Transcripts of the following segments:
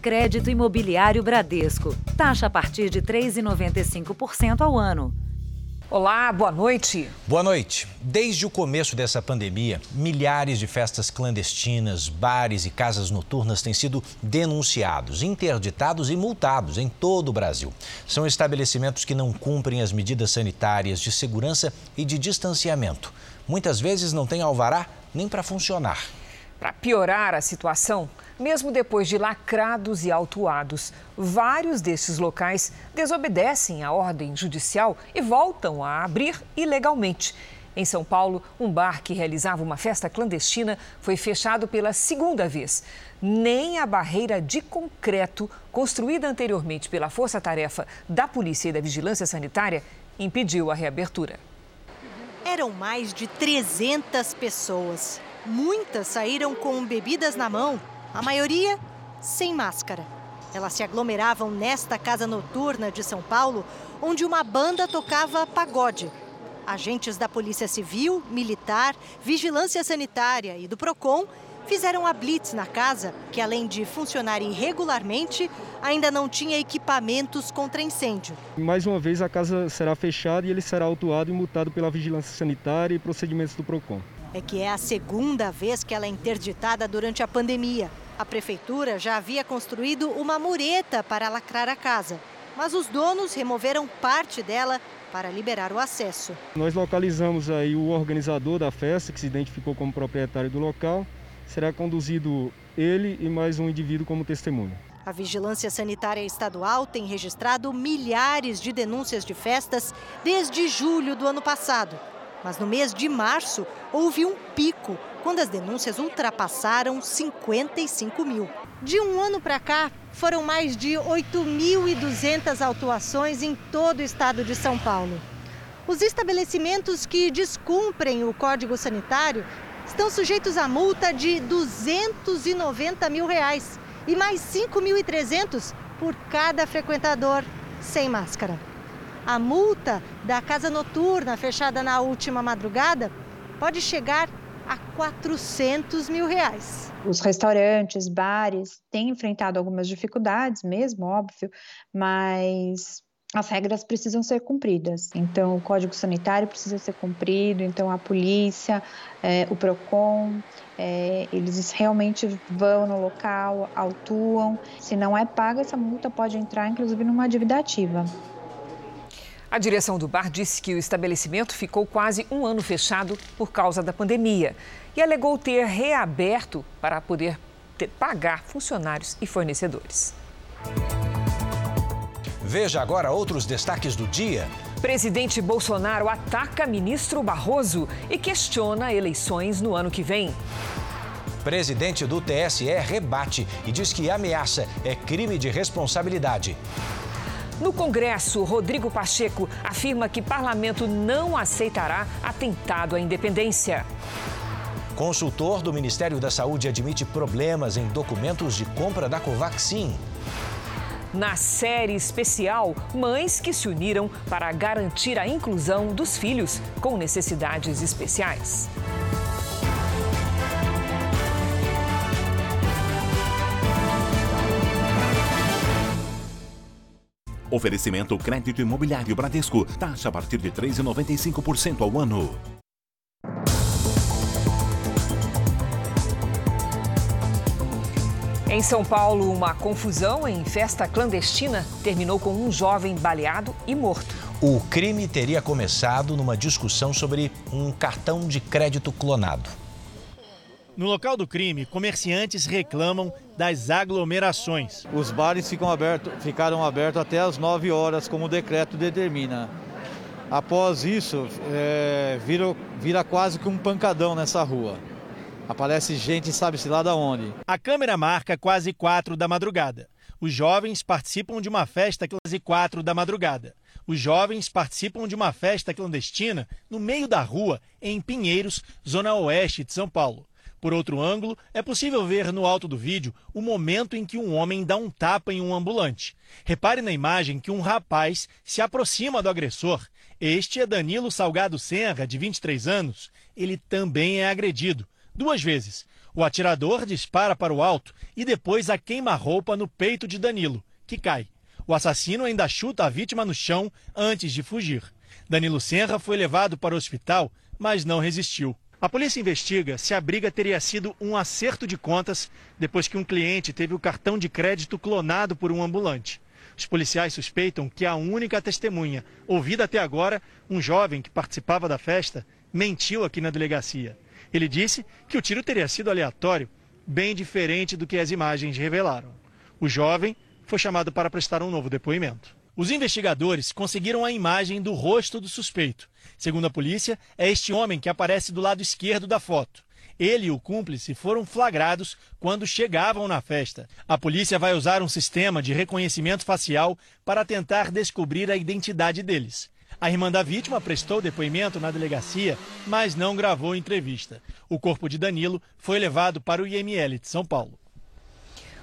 Crédito Imobiliário Bradesco. Taxa a partir de 3,95% ao ano. Olá, boa noite. Boa noite. Desde o começo dessa pandemia, milhares de festas clandestinas, bares e casas noturnas têm sido denunciados, interditados e multados em todo o Brasil. São estabelecimentos que não cumprem as medidas sanitárias de segurança e de distanciamento. Muitas vezes não têm alvará nem para funcionar. Para piorar a situação, mesmo depois de lacrados e autuados, vários desses locais desobedecem à ordem judicial e voltam a abrir ilegalmente. Em São Paulo, um bar que realizava uma festa clandestina foi fechado pela segunda vez. Nem a barreira de concreto, construída anteriormente pela Força Tarefa da Polícia e da Vigilância Sanitária, impediu a reabertura. Eram mais de 300 pessoas. Muitas saíram com bebidas na mão, a maioria sem máscara. Elas se aglomeravam nesta casa noturna de São Paulo, onde uma banda tocava pagode. Agentes da Polícia Civil, Militar, Vigilância Sanitária e do Procon fizeram a blitz na casa, que além de funcionar irregularmente, ainda não tinha equipamentos contra incêndio. Mais uma vez a casa será fechada e ele será autuado e multado pela Vigilância Sanitária e procedimentos do Procon é que é a segunda vez que ela é interditada durante a pandemia. A prefeitura já havia construído uma mureta para lacrar a casa, mas os donos removeram parte dela para liberar o acesso. Nós localizamos aí o organizador da festa, que se identificou como proprietário do local. Será conduzido ele e mais um indivíduo como testemunha. A Vigilância Sanitária Estadual tem registrado milhares de denúncias de festas desde julho do ano passado. Mas no mês de março houve um pico, quando as denúncias ultrapassaram 55 mil. De um ano para cá, foram mais de 8.200 autuações em todo o estado de São Paulo. Os estabelecimentos que descumprem o Código Sanitário estão sujeitos a multa de 290 mil reais e mais 5.300 por cada frequentador sem máscara. A multa da casa noturna fechada na última madrugada pode chegar a 400 mil reais. Os restaurantes, bares têm enfrentado algumas dificuldades mesmo, óbvio, mas as regras precisam ser cumpridas. Então, o Código Sanitário precisa ser cumprido, então a polícia, é, o PROCON, é, eles realmente vão no local, autuam. Se não é paga, essa multa pode entrar, inclusive, numa dívida ativa. A direção do bar disse que o estabelecimento ficou quase um ano fechado por causa da pandemia e alegou ter reaberto para poder ter, pagar funcionários e fornecedores. Veja agora outros destaques do dia. Presidente Bolsonaro ataca ministro Barroso e questiona eleições no ano que vem. Presidente do TSE rebate e diz que ameaça é crime de responsabilidade. No Congresso, Rodrigo Pacheco afirma que parlamento não aceitará atentado à independência. Consultor do Ministério da Saúde admite problemas em documentos de compra da Covaxin. Na série especial, mães que se uniram para garantir a inclusão dos filhos com necessidades especiais. Oferecimento crédito imobiliário Bradesco. Taxa a partir de 3,95% ao ano. Em São Paulo, uma confusão em festa clandestina terminou com um jovem baleado e morto. O crime teria começado numa discussão sobre um cartão de crédito clonado. No local do crime, comerciantes reclamam das aglomerações. Os bares ficam aberto, ficaram abertos até as 9 horas, como o decreto determina. Após isso, é, vira, vira quase que um pancadão nessa rua. Aparece gente, sabe-se lá da onde. A câmera marca quase 4 da madrugada. Os jovens participam de uma festa quase 4 da madrugada. Os jovens participam de uma festa clandestina no meio da rua, em Pinheiros, zona oeste de São Paulo. Por outro ângulo, é possível ver no alto do vídeo o momento em que um homem dá um tapa em um ambulante. Repare na imagem que um rapaz se aproxima do agressor. Este é Danilo Salgado Senra, de 23 anos. Ele também é agredido, duas vezes. O atirador dispara para o alto e depois a queima-roupa no peito de Danilo, que cai. O assassino ainda chuta a vítima no chão antes de fugir. Danilo Senra foi levado para o hospital, mas não resistiu. A polícia investiga se a briga teria sido um acerto de contas depois que um cliente teve o cartão de crédito clonado por um ambulante. Os policiais suspeitam que a única testemunha ouvida até agora, um jovem que participava da festa, mentiu aqui na delegacia. Ele disse que o tiro teria sido aleatório, bem diferente do que as imagens revelaram. O jovem foi chamado para prestar um novo depoimento. Os investigadores conseguiram a imagem do rosto do suspeito. Segundo a polícia, é este homem que aparece do lado esquerdo da foto. Ele e o cúmplice foram flagrados quando chegavam na festa. A polícia vai usar um sistema de reconhecimento facial para tentar descobrir a identidade deles. A irmã da vítima prestou depoimento na delegacia, mas não gravou entrevista. O corpo de Danilo foi levado para o IML de São Paulo.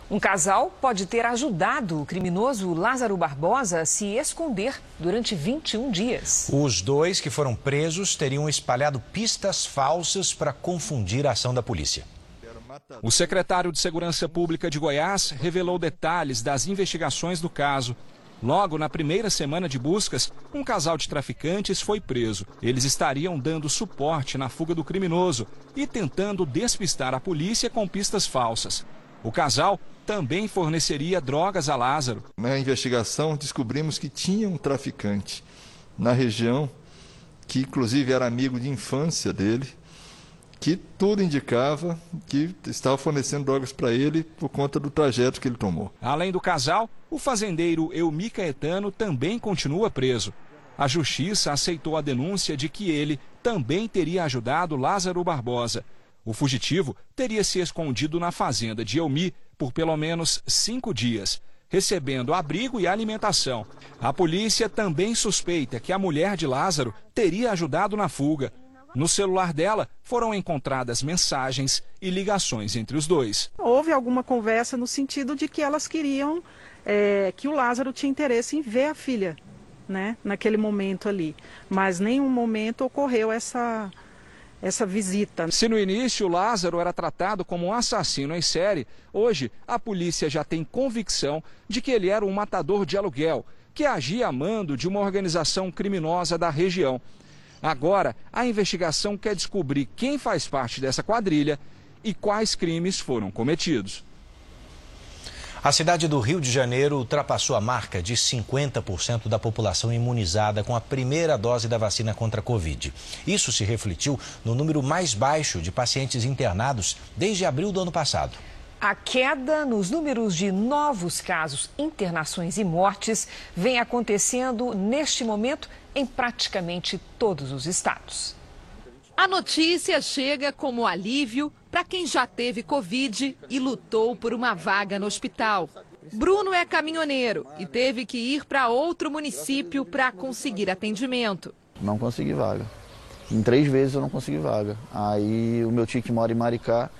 Um casal pode ter ajudado o criminoso Lázaro Barbosa a se esconder durante 21 dias. Os dois que foram presos teriam espalhado pistas falsas para confundir a ação da polícia. O secretário de Segurança Pública de Goiás revelou detalhes das investigações do caso. Logo na primeira semana de buscas, um casal de traficantes foi preso. Eles estariam dando suporte na fuga do criminoso e tentando despistar a polícia com pistas falsas. O casal também forneceria drogas a Lázaro. Na investigação, descobrimos que tinha um traficante na região, que inclusive era amigo de infância dele, que tudo indicava que estava fornecendo drogas para ele por conta do trajeto que ele tomou. Além do casal, o fazendeiro Elmi Caetano também continua preso. A justiça aceitou a denúncia de que ele também teria ajudado Lázaro Barbosa. O fugitivo teria se escondido na fazenda de Elmi por pelo menos cinco dias, recebendo abrigo e alimentação. A polícia também suspeita que a mulher de Lázaro teria ajudado na fuga. No celular dela foram encontradas mensagens e ligações entre os dois. Houve alguma conversa no sentido de que elas queriam é, que o Lázaro tinha interesse em ver a filha, né, naquele momento ali. Mas nenhum momento ocorreu essa essa visita. Se no início Lázaro era tratado como um assassino em série, hoje a polícia já tem convicção de que ele era um matador de aluguel, que agia a mando de uma organização criminosa da região. Agora, a investigação quer descobrir quem faz parte dessa quadrilha e quais crimes foram cometidos. A cidade do Rio de Janeiro ultrapassou a marca de 50% da população imunizada com a primeira dose da vacina contra a Covid. Isso se refletiu no número mais baixo de pacientes internados desde abril do ano passado. A queda nos números de novos casos, internações e mortes vem acontecendo neste momento em praticamente todos os estados. A notícia chega como alívio para quem já teve Covid e lutou por uma vaga no hospital. Bruno é caminhoneiro e teve que ir para outro município para conseguir atendimento. Não consegui vaga. Em três vezes eu não consegui vaga. Aí o meu tio que mora em Maricá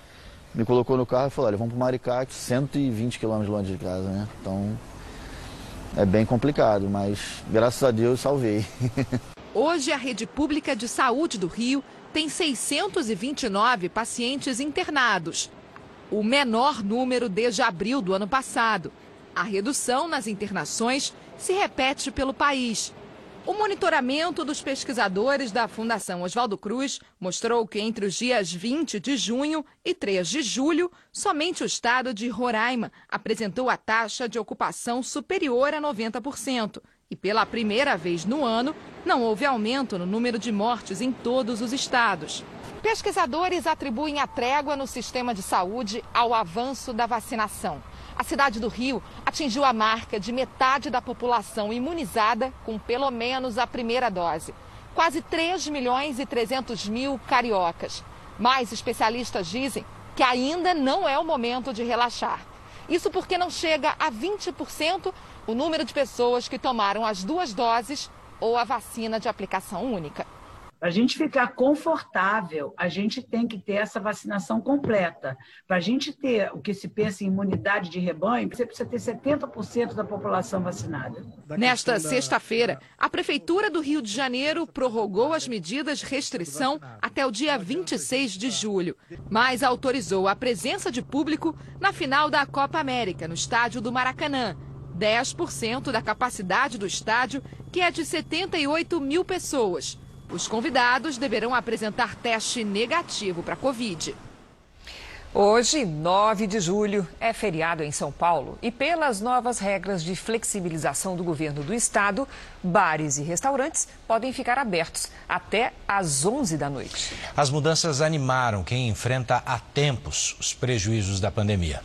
me colocou no carro e falou, olha, vamos para Maricá, 120 quilômetros longe de casa, né? Então é bem complicado, mas graças a Deus salvei. Hoje a rede pública de saúde do Rio tem 629 pacientes internados, o menor número desde abril do ano passado. A redução nas internações se repete pelo país. O monitoramento dos pesquisadores da Fundação Oswaldo Cruz mostrou que entre os dias 20 de junho e 3 de julho, somente o estado de Roraima apresentou a taxa de ocupação superior a 90%. E pela primeira vez no ano, não houve aumento no número de mortes em todos os estados. Pesquisadores atribuem a trégua no sistema de saúde ao avanço da vacinação. A cidade do Rio atingiu a marca de metade da população imunizada com pelo menos a primeira dose. Quase 3 milhões e 300 mil cariocas. Mais especialistas dizem que ainda não é o momento de relaxar. Isso porque não chega a 20% o número de pessoas que tomaram as duas doses ou a vacina de aplicação única. Para a gente ficar confortável, a gente tem que ter essa vacinação completa. Para a gente ter o que se pensa em imunidade de rebanho, você precisa ter 70% da população vacinada. Nesta sexta-feira, a Prefeitura do Rio de Janeiro prorrogou as medidas de restrição até o dia 26 de julho, mas autorizou a presença de público na final da Copa América, no estádio do Maracanã. 10% da capacidade do estádio, que é de 78 mil pessoas. Os convidados deverão apresentar teste negativo para Covid. Hoje, 9 de julho, é feriado em São Paulo e, pelas novas regras de flexibilização do governo do estado, bares e restaurantes podem ficar abertos até às 11 da noite. As mudanças animaram quem enfrenta há tempos os prejuízos da pandemia.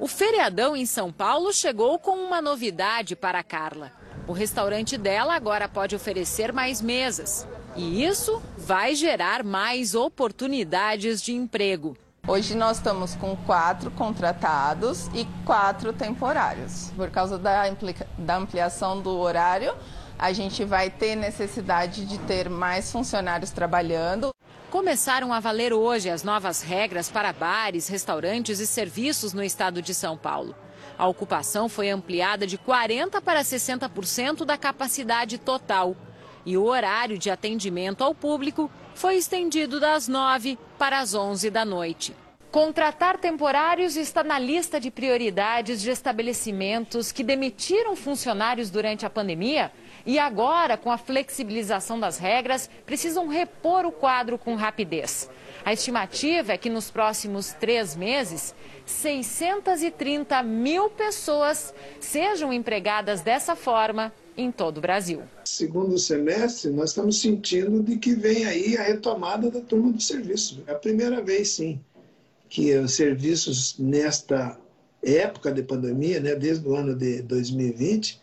O feriadão em São Paulo chegou com uma novidade para Carla. O restaurante dela agora pode oferecer mais mesas. E isso vai gerar mais oportunidades de emprego. Hoje nós estamos com quatro contratados e quatro temporários. Por causa da, da ampliação do horário, a gente vai ter necessidade de ter mais funcionários trabalhando. Começaram a valer hoje as novas regras para bares, restaurantes e serviços no estado de São Paulo. A ocupação foi ampliada de 40% para 60% da capacidade total. E o horário de atendimento ao público foi estendido das 9 para as 11 da noite. Contratar temporários está na lista de prioridades de estabelecimentos que demitiram funcionários durante a pandemia e agora, com a flexibilização das regras, precisam repor o quadro com rapidez. A estimativa é que nos próximos três meses, 630 mil pessoas sejam empregadas dessa forma em todo o Brasil. Segundo semestre, nós estamos sentindo de que vem aí a retomada da turma do serviço. É a primeira vez, sim, que os serviços nesta época de pandemia, né, desde o ano de 2020,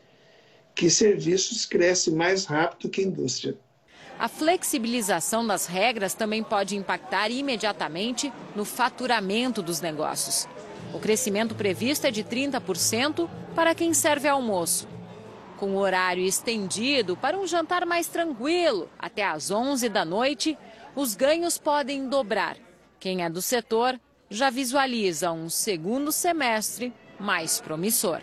que serviços crescem mais rápido que a indústria. A flexibilização das regras também pode impactar imediatamente no faturamento dos negócios. O crescimento previsto é de 30% para quem serve almoço. Com o horário estendido para um jantar mais tranquilo, até às 11 da noite, os ganhos podem dobrar. Quem é do setor já visualiza um segundo semestre mais promissor.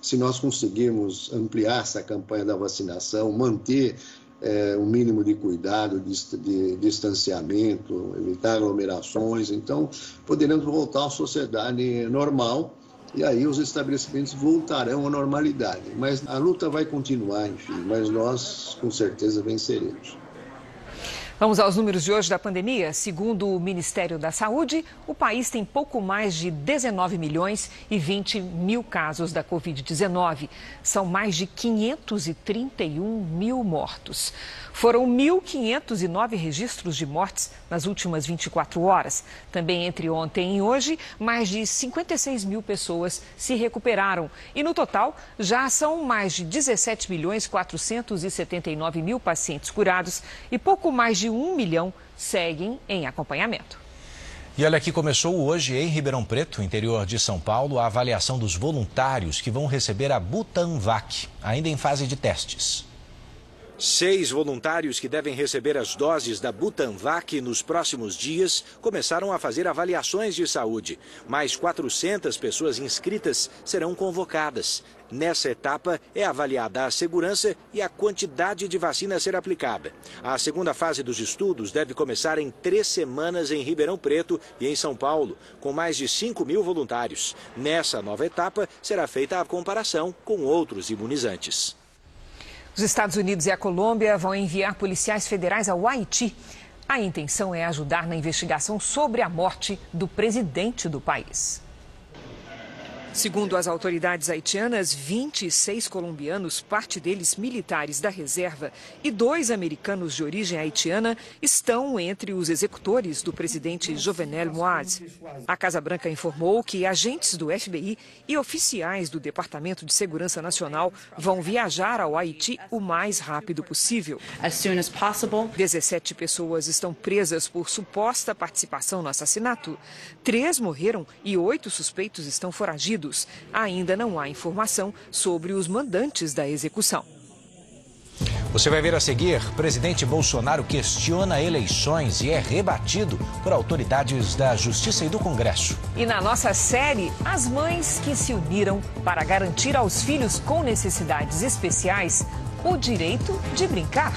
Se nós conseguirmos ampliar essa campanha da vacinação, manter é, um mínimo de cuidado, de, de, distanciamento, evitar aglomerações. Então, poderemos voltar à sociedade normal e aí os estabelecimentos voltarão à normalidade. Mas a luta vai continuar, enfim, mas nós com certeza venceremos. Vamos aos números de hoje da pandemia. Segundo o Ministério da Saúde, o país tem pouco mais de 19 milhões e 20 mil casos da Covid-19. São mais de 531 mil mortos. Foram 1.509 registros de mortes nas últimas 24 horas. Também entre ontem e hoje, mais de 56 mil pessoas se recuperaram. E no total, já são mais de 17 milhões 479 mil pacientes curados e pouco mais de 1 milhão seguem em acompanhamento. E olha que começou hoje em Ribeirão Preto, interior de São Paulo, a avaliação dos voluntários que vão receber a Butanvac, ainda em fase de testes. Seis voluntários que devem receber as doses da Butanvac nos próximos dias começaram a fazer avaliações de saúde. Mais 400 pessoas inscritas serão convocadas. Nessa etapa é avaliada a segurança e a quantidade de vacina a ser aplicada. A segunda fase dos estudos deve começar em três semanas em Ribeirão Preto e em São Paulo, com mais de 5 mil voluntários. Nessa nova etapa será feita a comparação com outros imunizantes. Os Estados Unidos e a Colômbia vão enviar policiais federais ao Haiti. A intenção é ajudar na investigação sobre a morte do presidente do país. Segundo as autoridades haitianas, 26 colombianos, parte deles militares da reserva, e dois americanos de origem haitiana estão entre os executores do presidente Jovenel Moise. A Casa Branca informou que agentes do FBI e oficiais do Departamento de Segurança Nacional vão viajar ao Haiti o mais rápido possível. As soon as possible. 17 pessoas estão presas por suposta participação no assassinato. Três morreram e oito suspeitos estão foragidos. Ainda não há informação sobre os mandantes da execução. Você vai ver a seguir: presidente Bolsonaro questiona eleições e é rebatido por autoridades da Justiça e do Congresso. E na nossa série, as mães que se uniram para garantir aos filhos com necessidades especiais o direito de brincar.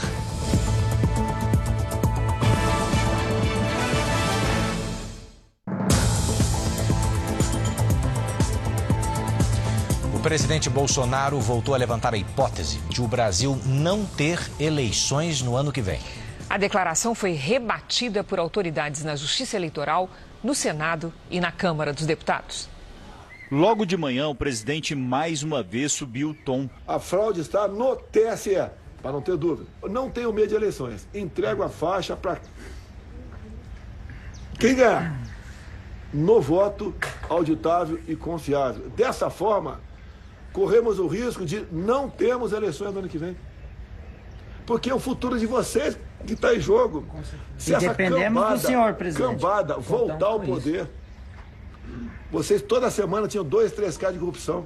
Presidente Bolsonaro voltou a levantar a hipótese de o Brasil não ter eleições no ano que vem. A declaração foi rebatida por autoridades na Justiça Eleitoral, no Senado e na Câmara dos Deputados. Logo de manhã, o presidente mais uma vez subiu o tom. A fraude está no TSE, para não ter dúvida. Não tenho medo de eleições. Entrego a faixa para quem ganhar. No voto auditável e confiável. Dessa forma, corremos o risco de não termos eleições no ano que vem. Porque é o futuro de vocês que está em jogo. Se e essa cambada, do senhor, presidente. cambada voltar ao poder, isso. vocês toda semana tinham dois, três casos de corrupção.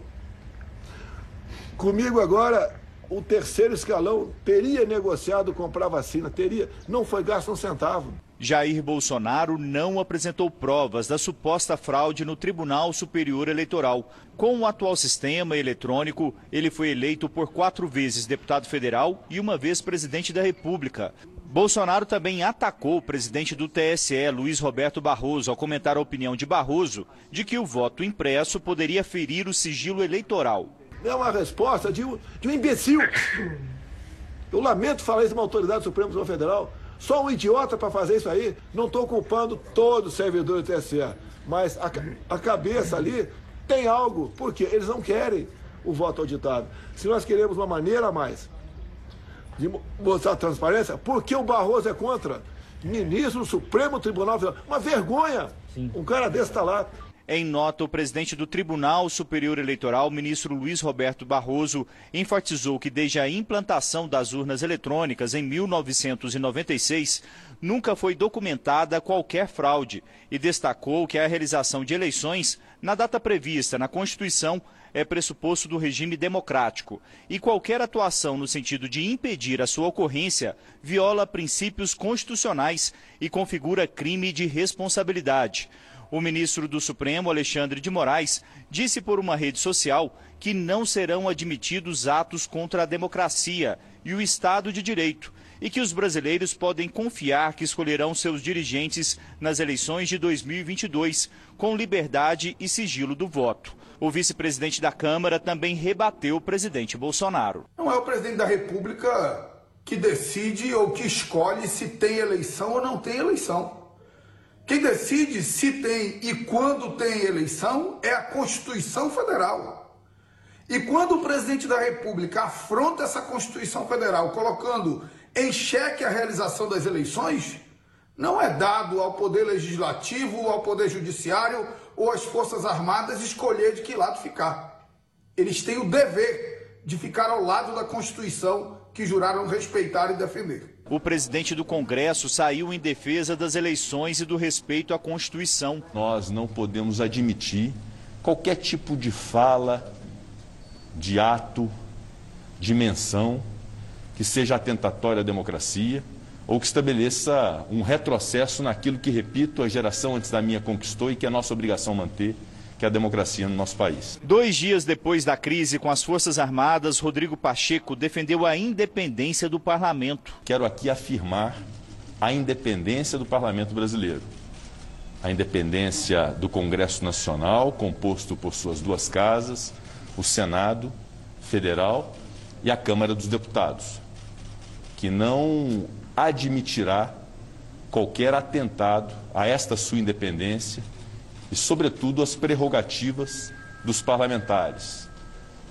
Comigo agora, o terceiro escalão teria negociado comprar vacina, teria, não foi gasto um centavo. Jair Bolsonaro não apresentou provas da suposta fraude no Tribunal Superior Eleitoral. Com o atual sistema eletrônico, ele foi eleito por quatro vezes deputado federal e uma vez presidente da República. Bolsonaro também atacou o presidente do TSE, Luiz Roberto Barroso, ao comentar a opinião de Barroso de que o voto impresso poderia ferir o sigilo eleitoral. É uma resposta de um, de um imbecil. Eu lamento falar isso uma autoridade Suprema Tribunal Federal. Só um idiota para fazer isso aí. Não estou culpando todo o servidor do TSE, mas a, a cabeça ali tem algo, porque eles não querem o voto auditado. Se nós queremos uma maneira a mais de mostrar transparência, por que o Barroso é contra? Ministro do Supremo Tribunal Federal. Uma vergonha! Sim. Um cara desse está lá. Em nota, o presidente do Tribunal Superior Eleitoral, ministro Luiz Roberto Barroso, enfatizou que desde a implantação das urnas eletrônicas em 1996, nunca foi documentada qualquer fraude e destacou que a realização de eleições na data prevista na Constituição é pressuposto do regime democrático e qualquer atuação no sentido de impedir a sua ocorrência viola princípios constitucionais e configura crime de responsabilidade. O ministro do Supremo, Alexandre de Moraes, disse por uma rede social que não serão admitidos atos contra a democracia e o Estado de Direito e que os brasileiros podem confiar que escolherão seus dirigentes nas eleições de 2022 com liberdade e sigilo do voto. O vice-presidente da Câmara também rebateu o presidente Bolsonaro. Não é o presidente da República que decide ou que escolhe se tem eleição ou não tem eleição. Quem decide se tem e quando tem eleição é a Constituição Federal. E quando o presidente da República afronta essa Constituição Federal, colocando em xeque a realização das eleições, não é dado ao Poder Legislativo, ao Poder Judiciário ou às Forças Armadas escolher de que lado ficar. Eles têm o dever de ficar ao lado da Constituição que juraram respeitar e defender. O presidente do Congresso saiu em defesa das eleições e do respeito à Constituição. Nós não podemos admitir qualquer tipo de fala, de ato, de menção que seja atentatória à democracia ou que estabeleça um retrocesso naquilo que, repito, a geração antes da minha conquistou e que é nossa obrigação manter, que é a democracia no nosso país. Dois dias depois da crise com as Forças Armadas, Rodrigo Pacheco defendeu a independência do parlamento. Quero aqui afirmar a independência do parlamento brasileiro. A independência do Congresso Nacional, composto por suas duas casas, o Senado Federal e a Câmara dos Deputados, que não admitirá qualquer atentado a esta sua independência e, sobretudo, as prerrogativas dos parlamentares,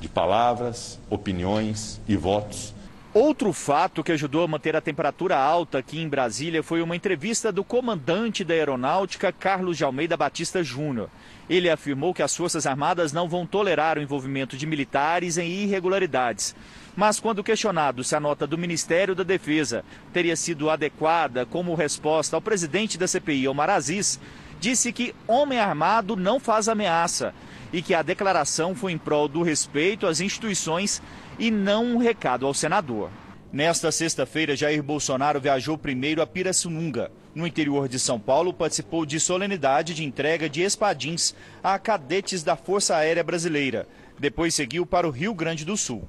de palavras, opiniões e votos. Outro fato que ajudou a manter a temperatura alta aqui em Brasília foi uma entrevista do comandante da aeronáutica, Carlos de Almeida Batista Júnior. Ele afirmou que as Forças Armadas não vão tolerar o envolvimento de militares em irregularidades. Mas, quando questionado se a nota do Ministério da Defesa teria sido adequada como resposta ao presidente da CPI, Omar Aziz, disse que homem armado não faz ameaça e que a declaração foi em prol do respeito às instituições e não um recado ao senador. Nesta sexta-feira, Jair Bolsonaro viajou primeiro a Pirassununga. No interior de São Paulo, participou de solenidade de entrega de espadins a cadetes da Força Aérea Brasileira. Depois seguiu para o Rio Grande do Sul.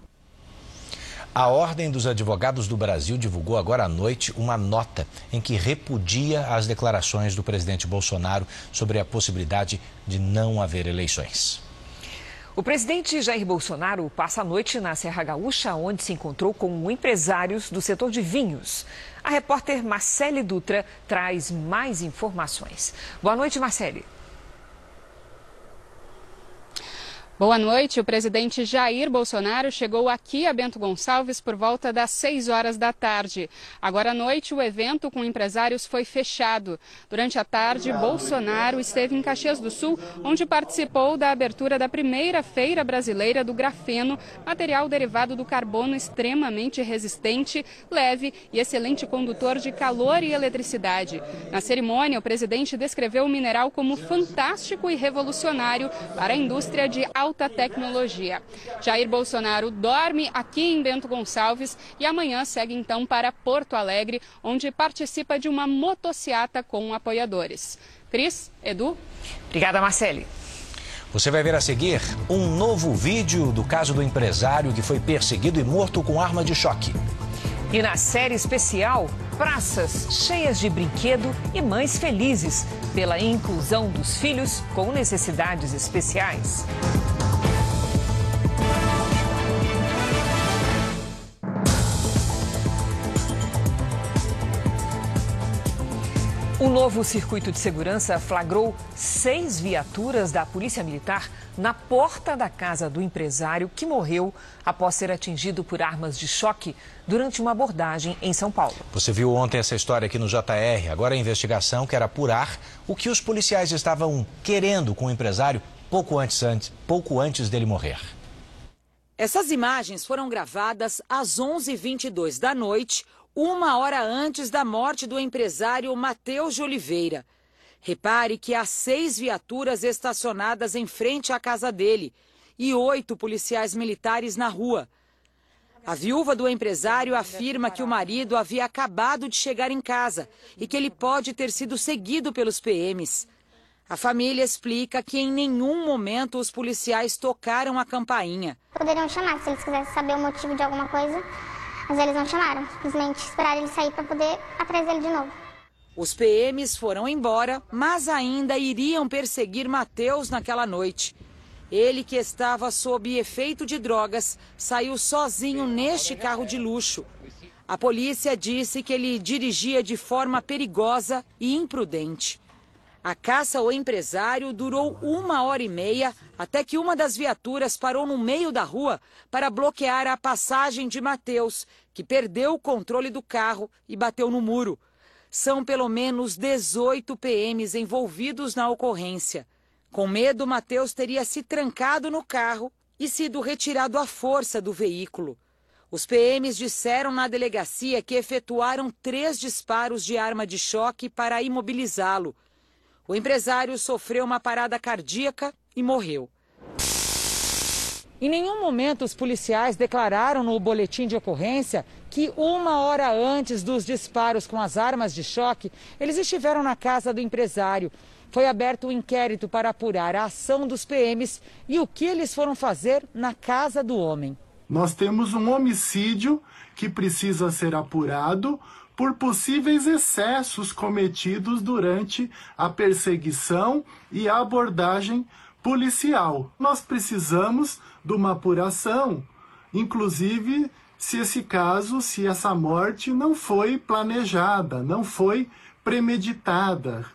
A Ordem dos Advogados do Brasil divulgou agora à noite uma nota em que repudia as declarações do presidente Bolsonaro sobre a possibilidade de não haver eleições. O presidente Jair Bolsonaro passa a noite na Serra Gaúcha, onde se encontrou com empresários do setor de vinhos. A repórter Marcele Dutra traz mais informações. Boa noite, Marcele. Boa noite. O presidente Jair Bolsonaro chegou aqui a Bento Gonçalves por volta das 6 horas da tarde. Agora à noite, o evento com empresários foi fechado. Durante a tarde, Bolsonaro esteve em Caxias do Sul, onde participou da abertura da primeira Feira Brasileira do Grafeno, material derivado do carbono extremamente resistente, leve e excelente condutor de calor e eletricidade. Na cerimônia, o presidente descreveu o mineral como fantástico e revolucionário para a indústria de alta alta tecnologia. Jair Bolsonaro dorme aqui em Bento Gonçalves e amanhã segue então para Porto Alegre, onde participa de uma motociata com apoiadores. Cris, Edu. Obrigada, Marcele. Você vai ver a seguir um novo vídeo do caso do empresário que foi perseguido e morto com arma de choque. E na série especial, praças cheias de brinquedo e mães felizes pela inclusão dos filhos com necessidades especiais. Novo circuito de segurança flagrou seis viaturas da Polícia Militar na porta da casa do empresário que morreu após ser atingido por armas de choque durante uma abordagem em São Paulo. Você viu ontem essa história aqui no JR. Agora a investigação quer apurar o que os policiais estavam querendo com o empresário pouco antes, antes, pouco antes dele morrer. Essas imagens foram gravadas às 11h22 da noite uma hora antes da morte do empresário Matheus de Oliveira. Repare que há seis viaturas estacionadas em frente à casa dele e oito policiais militares na rua. A viúva do empresário afirma que o marido havia acabado de chegar em casa e que ele pode ter sido seguido pelos PMs. A família explica que em nenhum momento os policiais tocaram a campainha. Poderiam chamar se eles quisessem saber o motivo de alguma coisa mas eles não chamaram, simplesmente esperaram ele sair para poder atrás dele de novo. Os PMs foram embora, mas ainda iriam perseguir Mateus naquela noite. Ele, que estava sob efeito de drogas, saiu sozinho neste carro de luxo. A polícia disse que ele dirigia de forma perigosa e imprudente. A caça ao empresário durou uma hora e meia até que uma das viaturas parou no meio da rua para bloquear a passagem de Mateus, que perdeu o controle do carro e bateu no muro. São pelo menos 18 PMs envolvidos na ocorrência. Com medo, Mateus teria se trancado no carro e sido retirado à força do veículo. Os PMs disseram na delegacia que efetuaram três disparos de arma de choque para imobilizá-lo. O empresário sofreu uma parada cardíaca e morreu. Em nenhum momento os policiais declararam no boletim de ocorrência que uma hora antes dos disparos com as armas de choque, eles estiveram na casa do empresário. Foi aberto um inquérito para apurar a ação dos PMs e o que eles foram fazer na casa do homem. Nós temos um homicídio que precisa ser apurado por possíveis excessos cometidos durante a perseguição e a abordagem policial. Nós precisamos de uma apuração, inclusive se esse caso, se essa morte não foi planejada, não foi premeditada,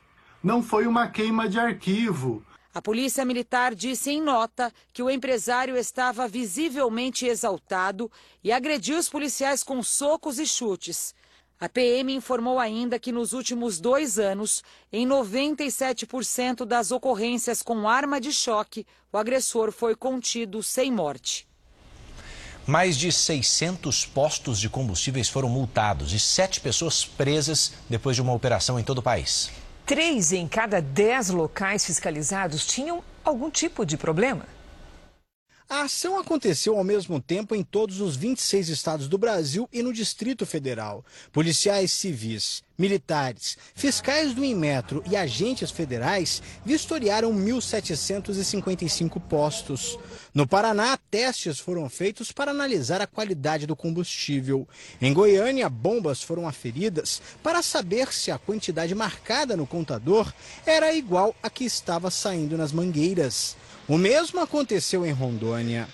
não foi uma queima de arquivo. A Polícia Militar disse em nota que o empresário estava visivelmente exaltado e agrediu os policiais com socos e chutes. A PM informou ainda que nos últimos dois anos, em 97% das ocorrências com arma de choque, o agressor foi contido sem morte. Mais de 600 postos de combustíveis foram multados e sete pessoas presas depois de uma operação em todo o país. Três em cada dez locais fiscalizados tinham algum tipo de problema. A ação aconteceu ao mesmo tempo em todos os 26 estados do Brasil e no Distrito Federal. Policiais civis, militares, fiscais do Inmetro e agentes federais vistoriaram 1.755 postos. No Paraná, testes foram feitos para analisar a qualidade do combustível. Em Goiânia, bombas foram aferidas para saber se a quantidade marcada no contador era igual a que estava saindo nas mangueiras. O mesmo aconteceu em Rondônia.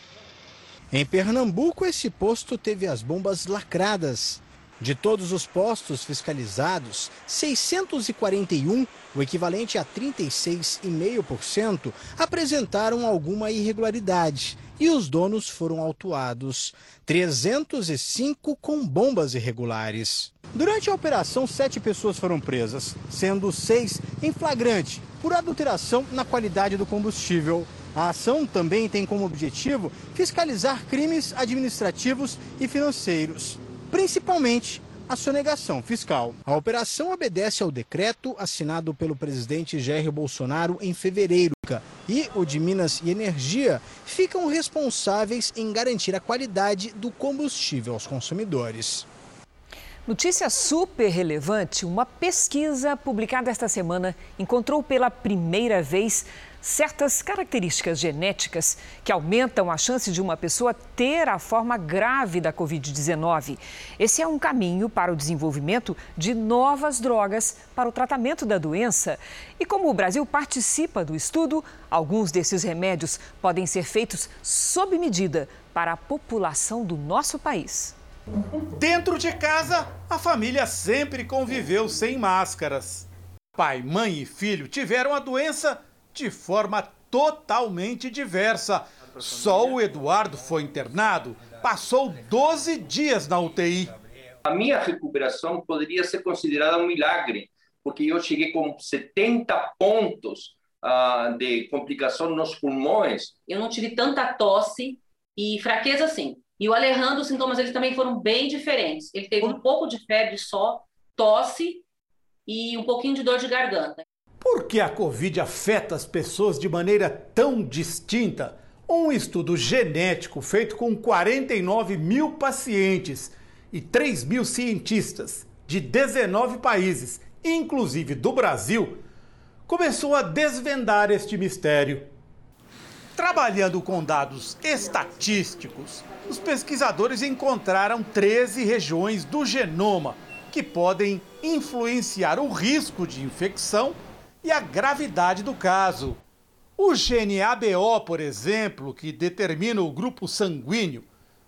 Em Pernambuco, esse posto teve as bombas lacradas. De todos os postos fiscalizados, 641, o equivalente a 36,5%, apresentaram alguma irregularidade e os donos foram autuados. 305 com bombas irregulares. Durante a operação, sete pessoas foram presas, sendo seis em flagrante por adulteração na qualidade do combustível. A ação também tem como objetivo fiscalizar crimes administrativos e financeiros, principalmente a sonegação fiscal. A operação obedece ao decreto assinado pelo presidente Jair Bolsonaro em fevereiro e o de Minas e Energia ficam responsáveis em garantir a qualidade do combustível aos consumidores. Notícia super relevante: uma pesquisa publicada esta semana encontrou pela primeira vez certas características genéticas que aumentam a chance de uma pessoa ter a forma grave da Covid-19. Esse é um caminho para o desenvolvimento de novas drogas para o tratamento da doença. E como o Brasil participa do estudo, alguns desses remédios podem ser feitos sob medida para a população do nosso país. Dentro de casa, a família sempre conviveu sem máscaras. Pai, mãe e filho tiveram a doença de forma totalmente diversa. Só o Eduardo foi internado, passou 12 dias na UTI. A minha recuperação poderia ser considerada um milagre, porque eu cheguei com 70 pontos uh, de complicação nos pulmões. Eu não tive tanta tosse e fraqueza assim. E o Alejandro, os sintomas dele também foram bem diferentes. Ele teve um pouco de febre só, tosse e um pouquinho de dor de garganta. Por que a Covid afeta as pessoas de maneira tão distinta? Um estudo genético feito com 49 mil pacientes e 3 mil cientistas de 19 países, inclusive do Brasil, começou a desvendar este mistério. Trabalhando com dados estatísticos, os pesquisadores encontraram 13 regiões do genoma que podem influenciar o risco de infecção e a gravidade do caso. O gene ABO, por exemplo, que determina o grupo sanguíneo,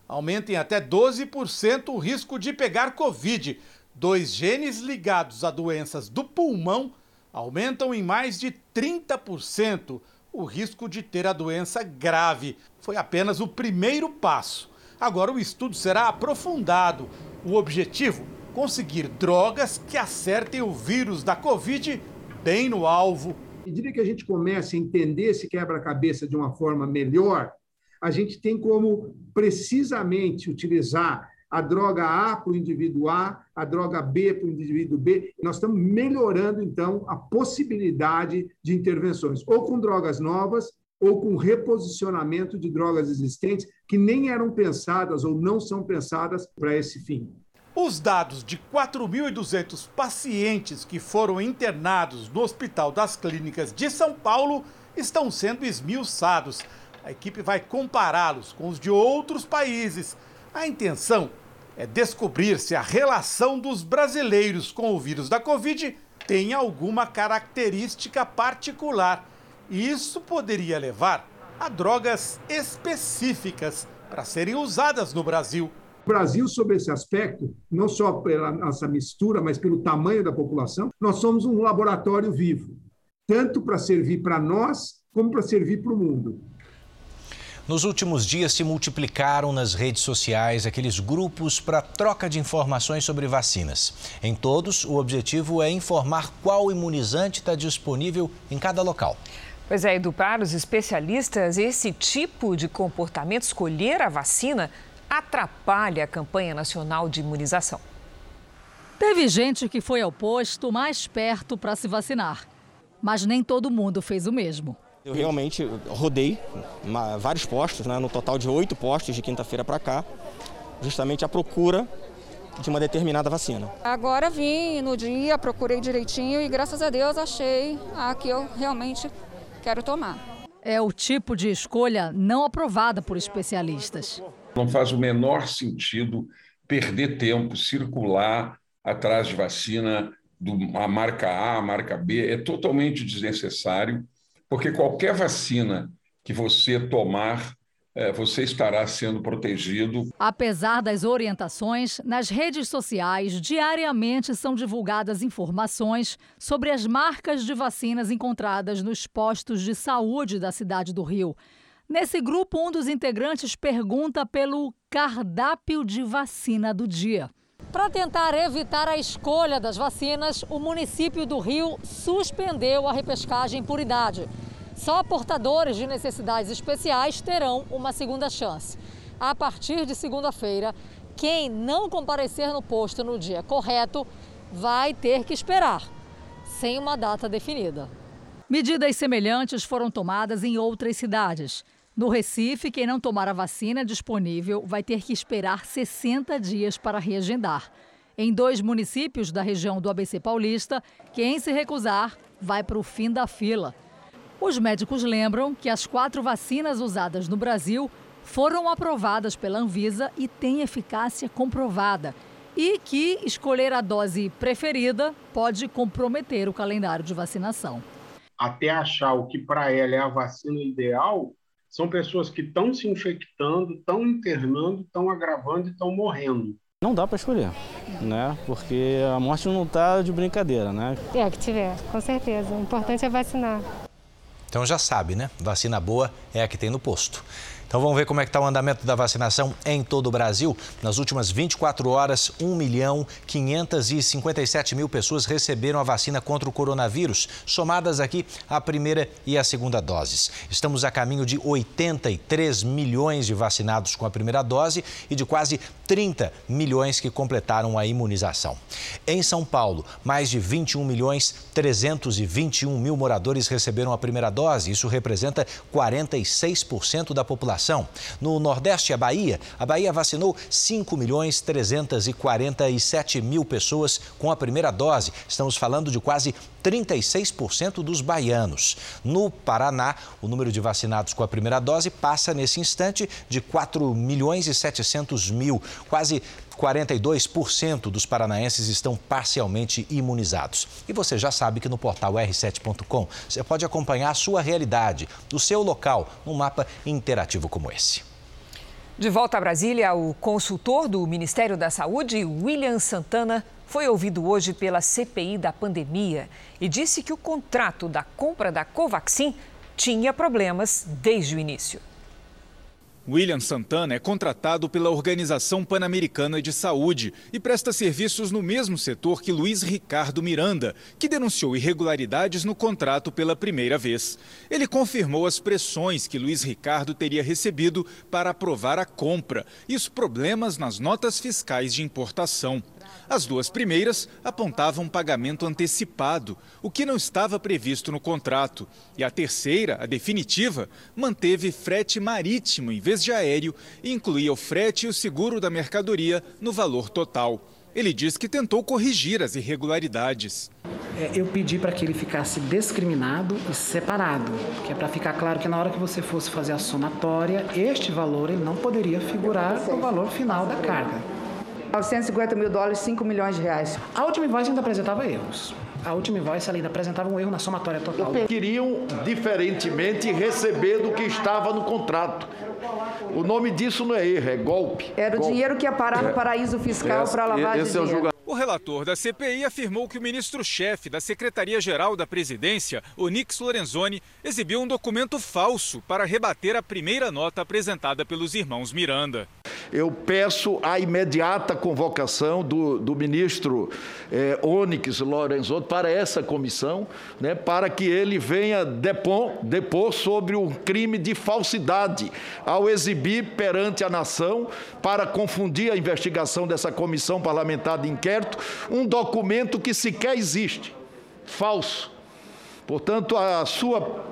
aumenta em até 12% o risco de pegar Covid. Dois genes ligados a doenças do pulmão aumentam em mais de 30% o risco de ter a doença grave. Foi apenas o primeiro passo. Agora o estudo será aprofundado. O objetivo: conseguir drogas que acertem o vírus da Covid bem no alvo. E diria que a gente comece a entender esse quebra-cabeça de uma forma melhor, a gente tem como precisamente utilizar a droga A para o indivíduo A, a droga B para o indivíduo B. Nós estamos melhorando, então, a possibilidade de intervenções, ou com drogas novas, ou com reposicionamento de drogas existentes que nem eram pensadas ou não são pensadas para esse fim. Os dados de 4.200 pacientes que foram internados no Hospital das Clínicas de São Paulo estão sendo esmiuçados. A equipe vai compará-los com os de outros países. A intenção é descobrir se a relação dos brasileiros com o vírus da Covid tem alguma característica particular. E isso poderia levar a drogas específicas para serem usadas no Brasil. O Brasil, sobre esse aspecto, não só pela nossa mistura, mas pelo tamanho da população, nós somos um laboratório vivo, tanto para servir para nós, como para servir para o mundo. Nos últimos dias se multiplicaram nas redes sociais aqueles grupos para troca de informações sobre vacinas. Em todos, o objetivo é informar qual imunizante está disponível em cada local. Pois é, Edu, para os especialistas, esse tipo de comportamento, escolher a vacina, atrapalha a campanha nacional de imunização. Teve gente que foi ao posto mais perto para se vacinar, mas nem todo mundo fez o mesmo. Eu realmente rodei vários postos, né, no total de oito postos de quinta-feira para cá, justamente à procura de uma determinada vacina. Agora vim no dia, procurei direitinho e graças a Deus achei a que eu realmente quero tomar. É o tipo de escolha não aprovada por especialistas. Não faz o menor sentido perder tempo, circular atrás de vacina, do, a marca A, a marca B, é totalmente desnecessário, porque qualquer vacina que você tomar é, você estará sendo protegido. Apesar das orientações, nas redes sociais diariamente são divulgadas informações sobre as marcas de vacinas encontradas nos postos de saúde da cidade do Rio. Nesse grupo, um dos integrantes pergunta pelo cardápio de vacina do dia. Para tentar evitar a escolha das vacinas, o município do Rio suspendeu a repescagem por idade. Só portadores de necessidades especiais terão uma segunda chance. A partir de segunda-feira, quem não comparecer no posto no dia correto vai ter que esperar, sem uma data definida. Medidas semelhantes foram tomadas em outras cidades. No Recife, quem não tomar a vacina disponível vai ter que esperar 60 dias para reagendar. Em dois municípios da região do ABC Paulista, quem se recusar vai para o fim da fila. Os médicos lembram que as quatro vacinas usadas no Brasil foram aprovadas pela Anvisa e têm eficácia comprovada. E que escolher a dose preferida pode comprometer o calendário de vacinação. Até achar o que para ela é a vacina ideal, são pessoas que estão se infectando, estão internando, estão agravando e estão morrendo. Não dá para escolher, né? Porque a morte não está de brincadeira, né? É, que tiver, com certeza. O importante é vacinar. Então já sabe, né? Vacina boa é a que tem no posto. Então vamos ver como é que está o andamento da vacinação em todo o Brasil. Nas últimas 24 horas, 1 milhão 557 mil pessoas receberam a vacina contra o coronavírus, somadas aqui a primeira e a segunda doses. Estamos a caminho de 83 milhões de vacinados com a primeira dose e de quase 30 milhões que completaram a imunização. Em São Paulo, mais de 21 milhões 321 mil moradores receberam a primeira dose. Isso representa 46% da população vacinação. No Nordeste, a Bahia, a Bahia vacinou 5 milhões 347 mil pessoas com a primeira dose. Estamos falando de quase 36% dos baianos. No Paraná, o número de vacinados com a primeira dose passa nesse instante de 4 milhões e 700 mil, quase 42% dos paranaenses estão parcialmente imunizados. E você já sabe que no portal r7.com você pode acompanhar a sua realidade, o seu local, num mapa interativo como esse. De volta a Brasília, o consultor do Ministério da Saúde, William Santana, foi ouvido hoje pela CPI da pandemia e disse que o contrato da compra da Covaxin tinha problemas desde o início. William Santana é contratado pela Organização Pan-Americana de Saúde e presta serviços no mesmo setor que Luiz Ricardo Miranda, que denunciou irregularidades no contrato pela primeira vez. Ele confirmou as pressões que Luiz Ricardo teria recebido para aprovar a compra e os problemas nas notas fiscais de importação. As duas primeiras apontavam pagamento antecipado, o que não estava previsto no contrato. E a terceira, a definitiva, manteve frete marítimo em vez de aéreo e incluía o frete e o seguro da mercadoria no valor total. Ele diz que tentou corrigir as irregularidades. É, eu pedi para que ele ficasse discriminado e separado, que é para ficar claro que na hora que você fosse fazer a somatória, este valor ele não poderia figurar no valor final da carga. 950 mil dólares, 5 milhões de reais. A última invoice ainda apresentava erros. A última invoice ainda apresentava um erro na somatória total. Queriam, diferentemente, receber do que estava no contrato. O nome disso não é erro, é golpe. Era golpe. o dinheiro que ia parar no é. paraíso fiscal para lavar esse é dinheiro. O relator da CPI afirmou que o ministro-chefe da Secretaria-Geral da Presidência, Onix Lorenzoni, exibiu um documento falso para rebater a primeira nota apresentada pelos irmãos Miranda. Eu peço a imediata convocação do, do ministro eh, Onyx Lorenzoni para essa comissão, né, para que ele venha depor, depor sobre o crime de falsidade ao exibir perante a nação, para confundir a investigação dessa comissão parlamentar de inquérito um documento que sequer existe, falso. Portanto, a sua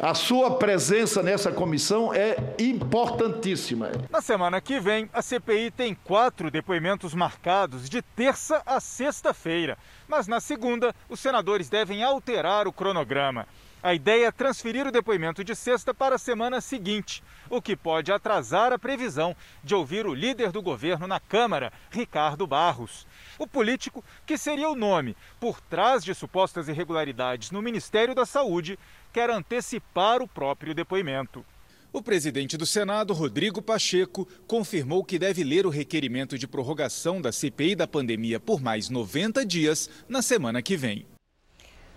A sua presença nessa comissão é importantíssima. Na semana que vem, a CPI tem quatro depoimentos marcados de terça a sexta-feira. Mas na segunda, os senadores devem alterar o cronograma. A ideia é transferir o depoimento de sexta para a semana seguinte, o que pode atrasar a previsão de ouvir o líder do governo na Câmara, Ricardo Barros. O político, que seria o nome por trás de supostas irregularidades no Ministério da Saúde, quer antecipar o próprio depoimento. O presidente do Senado, Rodrigo Pacheco, confirmou que deve ler o requerimento de prorrogação da CPI da pandemia por mais 90 dias na semana que vem.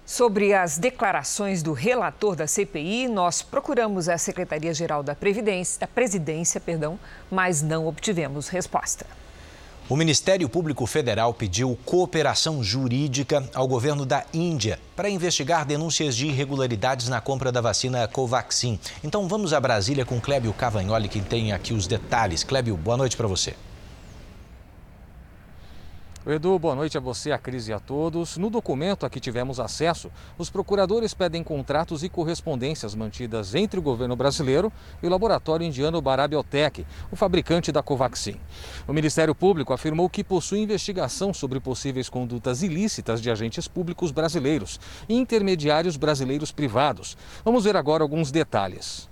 Sobre as declarações do relator da CPI, nós procuramos a Secretaria-Geral da Previdência, da Presidência, perdão, mas não obtivemos resposta. O Ministério Público Federal pediu cooperação jurídica ao governo da Índia para investigar denúncias de irregularidades na compra da vacina Covaxin. Então vamos a Brasília com Clébio Cavagnoli, que tem aqui os detalhes. Clébio, boa noite para você. Edu, boa noite a você, a Cris e a todos. No documento a que tivemos acesso, os procuradores pedem contratos e correspondências mantidas entre o governo brasileiro e o laboratório indiano Barabiotec, o fabricante da Covaxin. O Ministério Público afirmou que possui investigação sobre possíveis condutas ilícitas de agentes públicos brasileiros e intermediários brasileiros privados. Vamos ver agora alguns detalhes.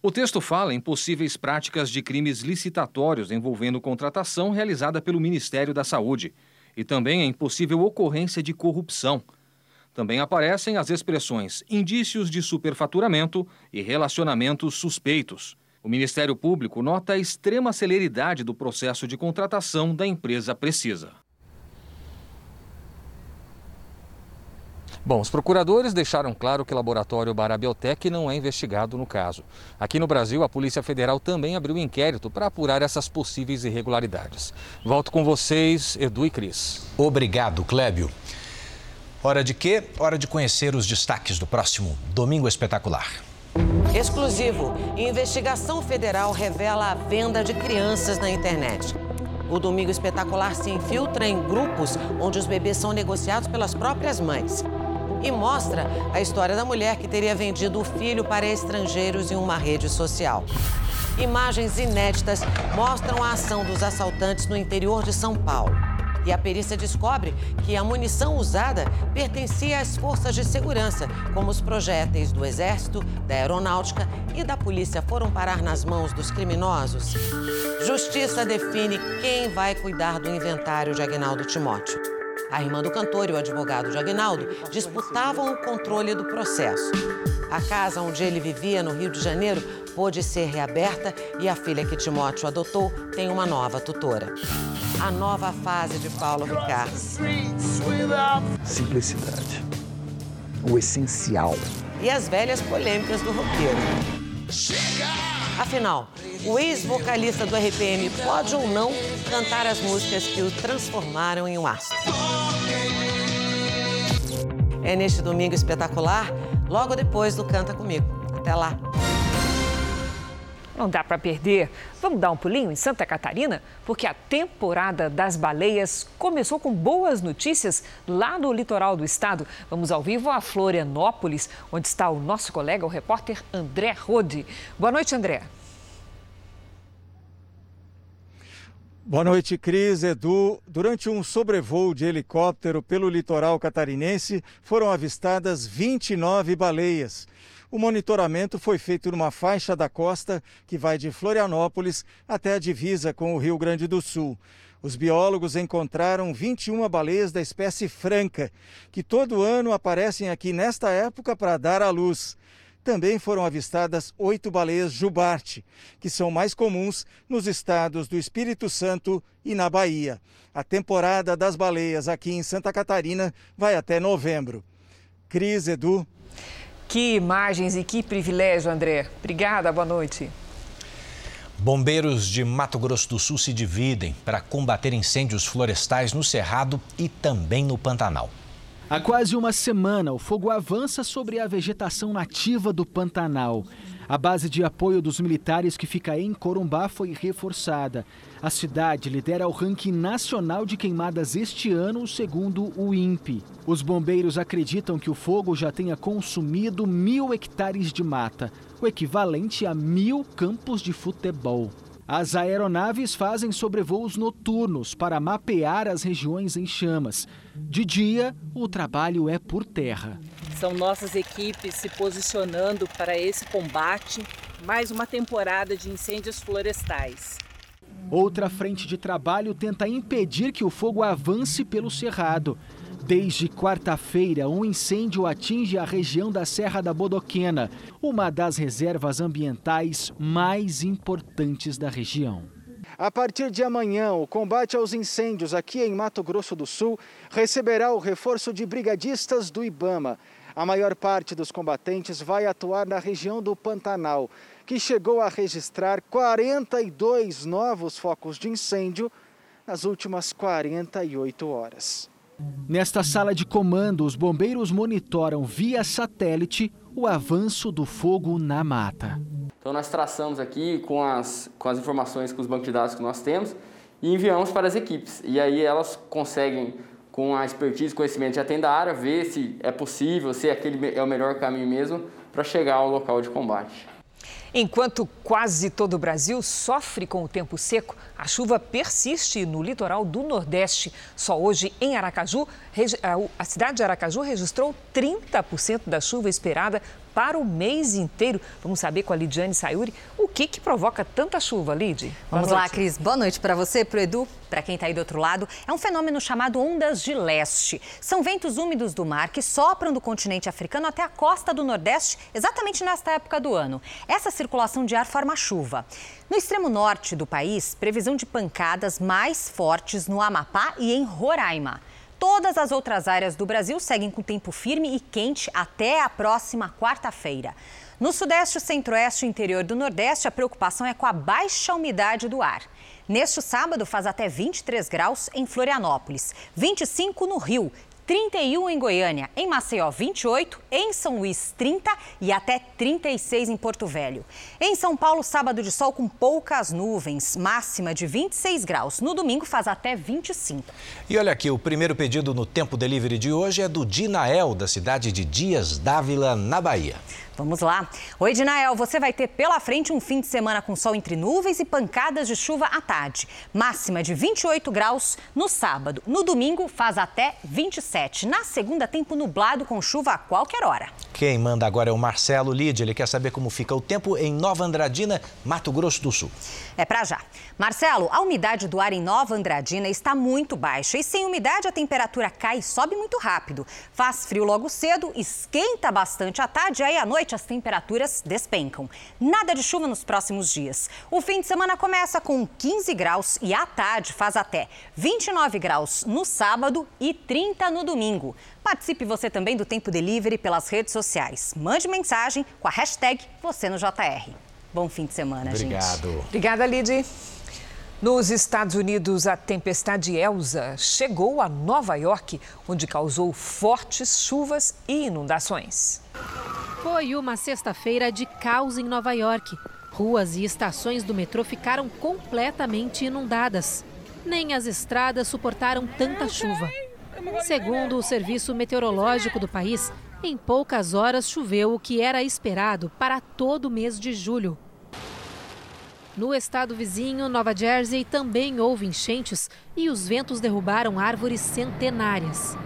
O texto fala em possíveis práticas de crimes licitatórios envolvendo contratação realizada pelo Ministério da Saúde e também em possível ocorrência de corrupção. Também aparecem as expressões indícios de superfaturamento e relacionamentos suspeitos. O Ministério Público nota a extrema celeridade do processo de contratação da empresa Precisa. Bom, os procuradores deixaram claro que o laboratório Barabiotec não é investigado no caso. Aqui no Brasil, a Polícia Federal também abriu um inquérito para apurar essas possíveis irregularidades. Volto com vocês, Edu e Cris. Obrigado, Clébio. Hora de quê? Hora de conhecer os destaques do próximo Domingo Espetacular. Exclusivo. Investigação federal revela a venda de crianças na internet. O Domingo Espetacular se infiltra em grupos onde os bebês são negociados pelas próprias mães e mostra a história da mulher que teria vendido o filho para estrangeiros em uma rede social. Imagens inéditas mostram a ação dos assaltantes no interior de São Paulo. E a perícia descobre que a munição usada pertencia às forças de segurança, como os projéteis do Exército, da Aeronáutica e da Polícia foram parar nas mãos dos criminosos. Justiça define quem vai cuidar do inventário de Agnaldo Timóteo. A irmã do cantor e o advogado de Agnaldo disputavam o controle do processo. A casa onde ele vivia, no Rio de Janeiro, pôde ser reaberta e a filha que Timóteo adotou tem uma nova tutora. A nova fase de Paulo Ricardo. Simplicidade. O essencial. E as velhas polêmicas do roqueiro. Afinal, o ex-vocalista do RPM pode ou não cantar as músicas que o transformaram em um astro. É neste domingo espetacular, logo depois do Canta Comigo. Até lá! Não dá para perder. Vamos dar um pulinho em Santa Catarina? Porque a temporada das baleias começou com boas notícias lá no litoral do estado. Vamos ao vivo a Florianópolis, onde está o nosso colega, o repórter André Rode. Boa noite, André. Boa noite, Cris, Edu. Durante um sobrevoo de helicóptero pelo litoral catarinense, foram avistadas 29 baleias. O monitoramento foi feito numa faixa da costa que vai de Florianópolis até a divisa com o Rio Grande do Sul. Os biólogos encontraram 21 baleias da espécie franca, que todo ano aparecem aqui nesta época para dar à luz também foram avistadas oito baleias jubarte, que são mais comuns nos estados do Espírito Santo e na Bahia. A temporada das baleias aqui em Santa Catarina vai até novembro. Cris, Edu. Que imagens e que privilégio, André. Obrigada, boa noite. Bombeiros de Mato Grosso do Sul se dividem para combater incêndios florestais no Cerrado e também no Pantanal. Há quase uma semana, o fogo avança sobre a vegetação nativa do Pantanal. A base de apoio dos militares que fica em Corumbá foi reforçada. A cidade lidera o ranking nacional de queimadas este ano, segundo o INPE. Os bombeiros acreditam que o fogo já tenha consumido mil hectares de mata, o equivalente a mil campos de futebol. As aeronaves fazem sobrevoos noturnos para mapear as regiões em chamas. De dia, o trabalho é por terra. São nossas equipes se posicionando para esse combate, mais uma temporada de incêndios florestais. Outra frente de trabalho tenta impedir que o fogo avance pelo cerrado. Desde quarta-feira, um incêndio atinge a região da Serra da Bodoquena, uma das reservas ambientais mais importantes da região. A partir de amanhã, o combate aos incêndios aqui em Mato Grosso do Sul receberá o reforço de brigadistas do Ibama. A maior parte dos combatentes vai atuar na região do Pantanal, que chegou a registrar 42 novos focos de incêndio nas últimas 48 horas. Nesta sala de comando, os bombeiros monitoram via satélite o avanço do fogo na mata. Então nós traçamos aqui com as, com as informações, com os bancos de dados que nós temos e enviamos para as equipes. E aí elas conseguem, com a expertise, conhecimento já tem da área, ver se é possível, se aquele é o melhor caminho mesmo para chegar ao local de combate. Enquanto quase todo o Brasil sofre com o tempo seco, a chuva persiste no litoral do Nordeste. Só hoje, em Aracaju, a cidade de Aracaju registrou 30% da chuva esperada para o mês inteiro. Vamos saber com a Lidiane Sayuri o que, que provoca tanta chuva, Lid. Vamos lá, Cris. Boa noite para você, para o Edu, para quem está aí do outro lado. É um fenômeno chamado ondas de leste. São ventos úmidos do mar que sopram do continente africano até a costa do Nordeste, exatamente nesta época do ano. Essa circulação de ar forma chuva. No extremo norte do país, previsão de pancadas mais fortes no Amapá e em Roraima. Todas as outras áreas do Brasil seguem com tempo firme e quente até a próxima quarta-feira. No Sudeste, Centro-Oeste e interior do Nordeste, a preocupação é com a baixa umidade do ar. Neste sábado, faz até 23 graus em Florianópolis, 25 no Rio, 31 em Goiânia, em Maceió 28, em São Luís 30 e até 36 em Porto Velho. Em São Paulo, sábado de sol com poucas nuvens, máxima de 26 graus. No domingo faz até 25. E olha aqui, o primeiro pedido no Tempo Delivery de hoje é do Dinael, da cidade de Dias Dávila, na Bahia. Vamos lá. Oi, Dinael, você vai ter pela frente um fim de semana com sol entre nuvens e pancadas de chuva à tarde. Máxima de 28 graus no sábado. No domingo faz até 27. Na segunda, tempo nublado com chuva a qualquer hora. Quem manda agora é o Marcelo Lide. Ele quer saber como fica o tempo em Nova Andradina, Mato Grosso do Sul. É pra já. Marcelo, a umidade do ar em Nova Andradina está muito baixa e sem umidade a temperatura cai e sobe muito rápido. Faz frio logo cedo, esquenta bastante à tarde e aí à noite noite as temperaturas despencam. Nada de chuva nos próximos dias. O fim de semana começa com 15 graus e à tarde faz até 29 graus no sábado e 30 no domingo. Participe você também do Tempo Delivery pelas redes sociais. Mande mensagem com a hashtag você no JR. Bom fim de semana, Obrigado. gente. Obrigada, Lidy. Nos Estados Unidos, a tempestade Elsa chegou a Nova York, onde causou fortes chuvas e inundações. Foi uma sexta-feira de caos em Nova York. Ruas e estações do metrô ficaram completamente inundadas. Nem as estradas suportaram tanta chuva. Segundo o Serviço Meteorológico do país, em poucas horas choveu o que era esperado para todo o mês de julho. No estado vizinho, Nova Jersey, também houve enchentes e os ventos derrubaram árvores centenárias.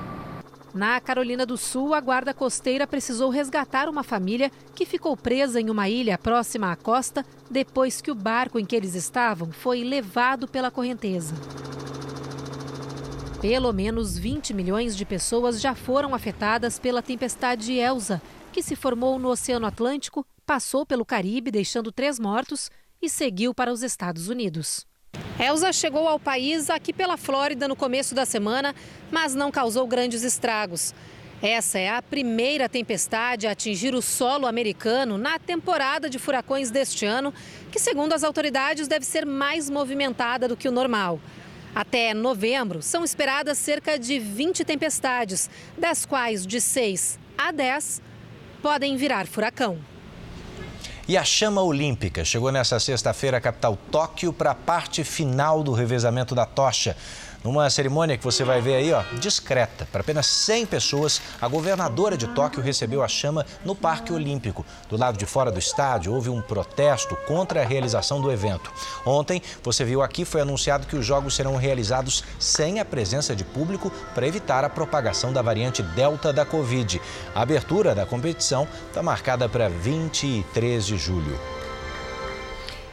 Na Carolina do Sul, a guarda costeira precisou resgatar uma família que ficou presa em uma ilha próxima à costa depois que o barco em que eles estavam foi levado pela correnteza. Pelo menos 20 milhões de pessoas já foram afetadas pela tempestade Elsa, que se formou no Oceano Atlântico, passou pelo Caribe, deixando três mortos e seguiu para os Estados Unidos. Elsa chegou ao país aqui pela Flórida no começo da semana, mas não causou grandes estragos. Essa é a primeira tempestade a atingir o solo americano na temporada de furacões deste ano, que, segundo as autoridades, deve ser mais movimentada do que o normal. Até novembro, são esperadas cerca de 20 tempestades, das quais de 6 a 10 podem virar furacão. E a chama olímpica chegou nesta sexta-feira à capital Tóquio para a parte final do revezamento da tocha. Numa cerimônia que você vai ver aí, ó, discreta, para apenas 100 pessoas, a governadora de Tóquio recebeu a chama no Parque Olímpico. Do lado de fora do estádio, houve um protesto contra a realização do evento. Ontem, você viu aqui, foi anunciado que os jogos serão realizados sem a presença de público para evitar a propagação da variante Delta da Covid. A abertura da competição está marcada para 23 de julho.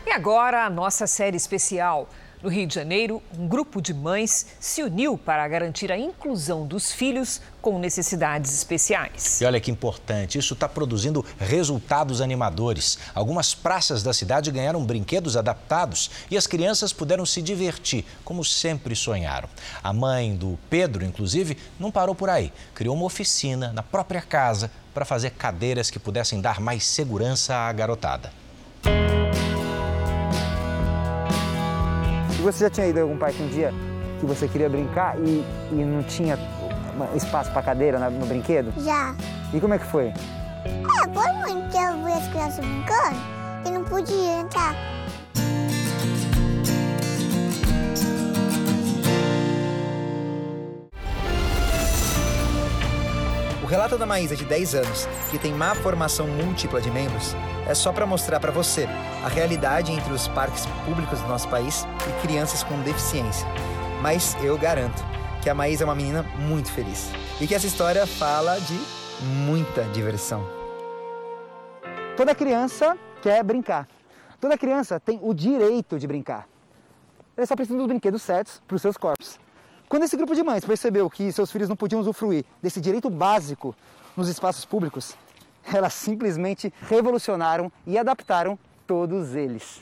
E agora a nossa série especial. No Rio de Janeiro, um grupo de mães se uniu para garantir a inclusão dos filhos com necessidades especiais. E olha que importante, isso está produzindo resultados animadores. Algumas praças da cidade ganharam brinquedos adaptados e as crianças puderam se divertir, como sempre sonharam. A mãe do Pedro, inclusive, não parou por aí. Criou uma oficina na própria casa para fazer cadeiras que pudessem dar mais segurança à garotada. E você já tinha ido a algum parque um dia que você queria brincar e, e não tinha espaço para cadeira no brinquedo? Já. E como é que foi? É, foi muito que eu vi as crianças brincando e não podia entrar. Relato da Maísa, de 10 anos, que tem má formação múltipla de membros, é só para mostrar para você a realidade entre os parques públicos do nosso país e crianças com deficiência. Mas eu garanto que a Maísa é uma menina muito feliz e que essa história fala de muita diversão. Toda criança quer brincar. Toda criança tem o direito de brincar. Ele só precisa dos brinquedos certos para os seus corpos. Quando esse grupo de mães percebeu que seus filhos não podiam usufruir desse direito básico nos espaços públicos, elas simplesmente revolucionaram e adaptaram todos eles.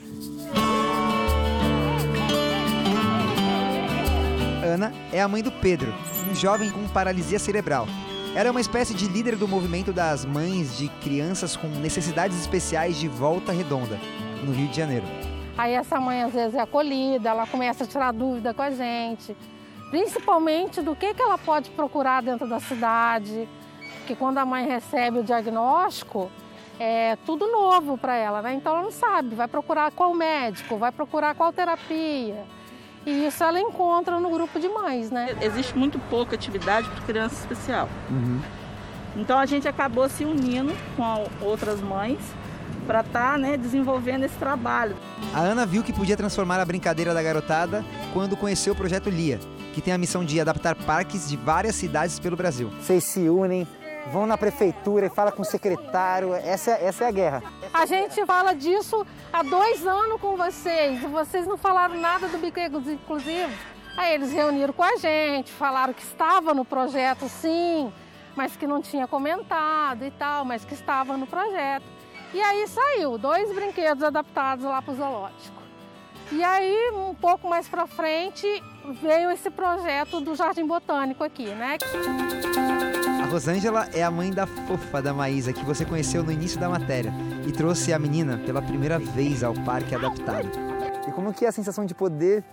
Ana é a mãe do Pedro, um jovem com paralisia cerebral. Ela é uma espécie de líder do movimento das mães de crianças com necessidades especiais de Volta Redonda, no Rio de Janeiro. Aí essa mãe às vezes é acolhida, ela começa a tirar dúvida com a gente, principalmente do que, que ela pode procurar dentro da cidade, porque quando a mãe recebe o diagnóstico, é tudo novo para ela, né? Então ela não sabe, vai procurar qual médico, vai procurar qual terapia. E isso ela encontra no grupo de mães, né? Existe muito pouca atividade para criança especial. Uhum. Então a gente acabou se unindo com outras mães para estar tá, né, desenvolvendo esse trabalho. A Ana viu que podia transformar a brincadeira da garotada quando conheceu o projeto Lia, que tem a missão de adaptar parques de várias cidades pelo Brasil. Vocês se unem, vão na prefeitura e fala com o secretário. Essa, essa é a guerra. A gente fala disso há dois anos com vocês e vocês não falaram nada do Biqueiros Inclusivos. Aí eles reuniram com a gente, falaram que estava no projeto sim, mas que não tinha comentado e tal, mas que estava no projeto. E aí saiu dois brinquedos adaptados lá para o zoológico. E aí, um pouco mais para frente, veio esse projeto do Jardim Botânico aqui, né? Rosângela é a mãe da fofa da Maísa, que você conheceu no início da matéria, e trouxe a menina pela primeira vez ao parque adaptado. E como que é a sensação de poder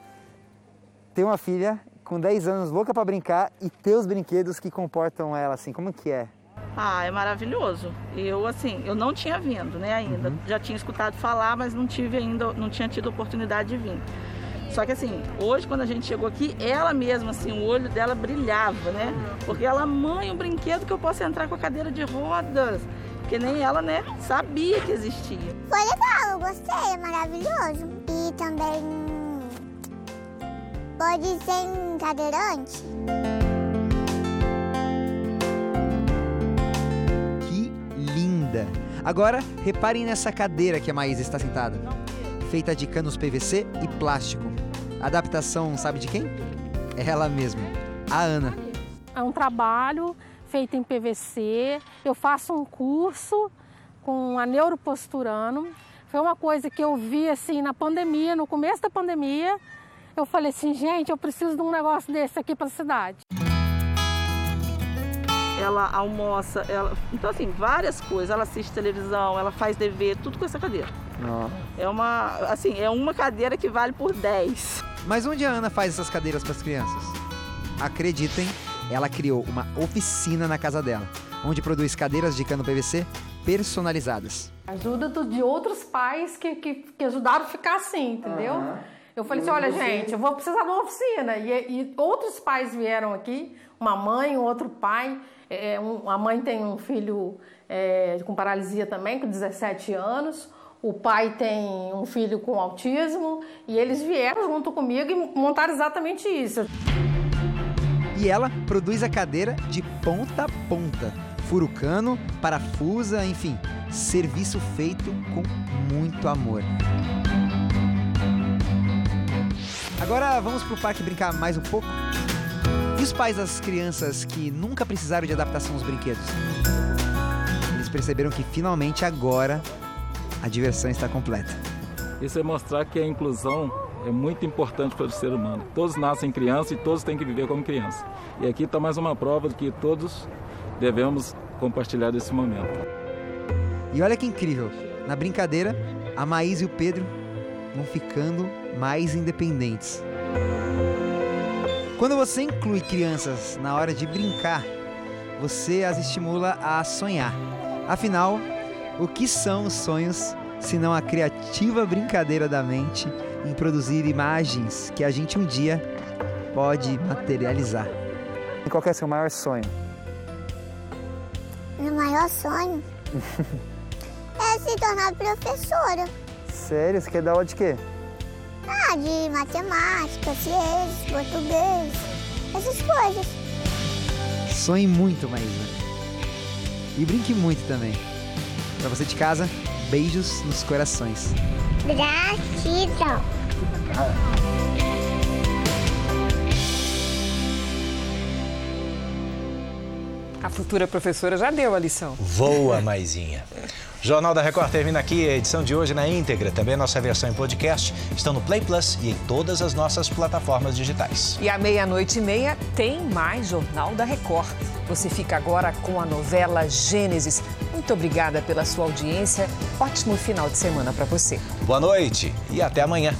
ter uma filha com 10 anos, louca para brincar, e ter os brinquedos que comportam ela, assim, como que é? Ah, é maravilhoso. Eu, assim, eu não tinha vindo, né, ainda. Uhum. Já tinha escutado falar, mas não tive ainda, não tinha tido oportunidade de vir. Só que assim, hoje quando a gente chegou aqui, ela mesma, assim, o olho dela brilhava, né? Porque ela, mãe, um brinquedo que eu posso entrar com a cadeira de rodas. Porque nem ela, né, sabia que existia. Foi legal, eu gostei, é maravilhoso. E também pode ser cadeirante. Linda! Agora, reparem nessa cadeira que a Maísa está sentada. Feita de canos PVC e plástico. Adaptação, sabe de quem? É ela mesma, a Ana. É um trabalho feito em PVC. Eu faço um curso com a neuroposturano. Foi uma coisa que eu vi assim na pandemia, no começo da pandemia. Eu falei assim, gente, eu preciso de um negócio desse aqui para a cidade. Ela almoça, ela... então assim, várias coisas. Ela assiste televisão, ela faz dever, tudo com essa cadeira. É uma, assim, é uma cadeira que vale por 10. Mas onde a Ana faz essas cadeiras para as crianças? Acreditem, ela criou uma oficina na casa dela, onde produz cadeiras de cano PVC personalizadas. Ajuda de outros pais que, que, que ajudaram a ficar assim, entendeu? Uhum. Eu falei assim, olha gente, eu vou precisar de uma oficina. E, e outros pais vieram aqui, uma mãe, um outro pai. É, um, a mãe tem um filho é, com paralisia também, com 17 anos. O pai tem um filho com autismo. E eles vieram junto comigo e montaram exatamente isso. E ela produz a cadeira de ponta a ponta. Fura o cano, parafusa, enfim, serviço feito com muito amor. Agora vamos pro parque brincar mais um pouco? Os pais das crianças que nunca precisaram de adaptação aos brinquedos? Eles perceberam que finalmente agora a diversão está completa. Isso é mostrar que a inclusão é muito importante para o ser humano. Todos nascem crianças e todos têm que viver como criança. E aqui está mais uma prova de que todos devemos compartilhar desse momento. E olha que incrível! Na brincadeira, a Maís e o Pedro vão ficando mais independentes. Quando você inclui crianças na hora de brincar, você as estimula a sonhar. Afinal, o que são os sonhos se não a criativa brincadeira da mente em produzir imagens que a gente um dia pode materializar? E qual é o seu maior sonho? Meu maior sonho é se tornar professora. Sério? Você quer dar aula de quê? Ah, de matemática, ciências, português, essas coisas. Sonhe muito, Maísa. E brinque muito também. Pra você de casa, beijos nos corações. Gratidão. A futura professora já deu a lição. Voa, Maisinha. Jornal da Record termina aqui. A edição de hoje na íntegra, também a nossa versão em podcast, estão no Play Plus e em todas as nossas plataformas digitais. E à meia-noite e meia tem mais Jornal da Record. Você fica agora com a novela Gênesis. Muito obrigada pela sua audiência. Ótimo final de semana para você. Boa noite e até amanhã.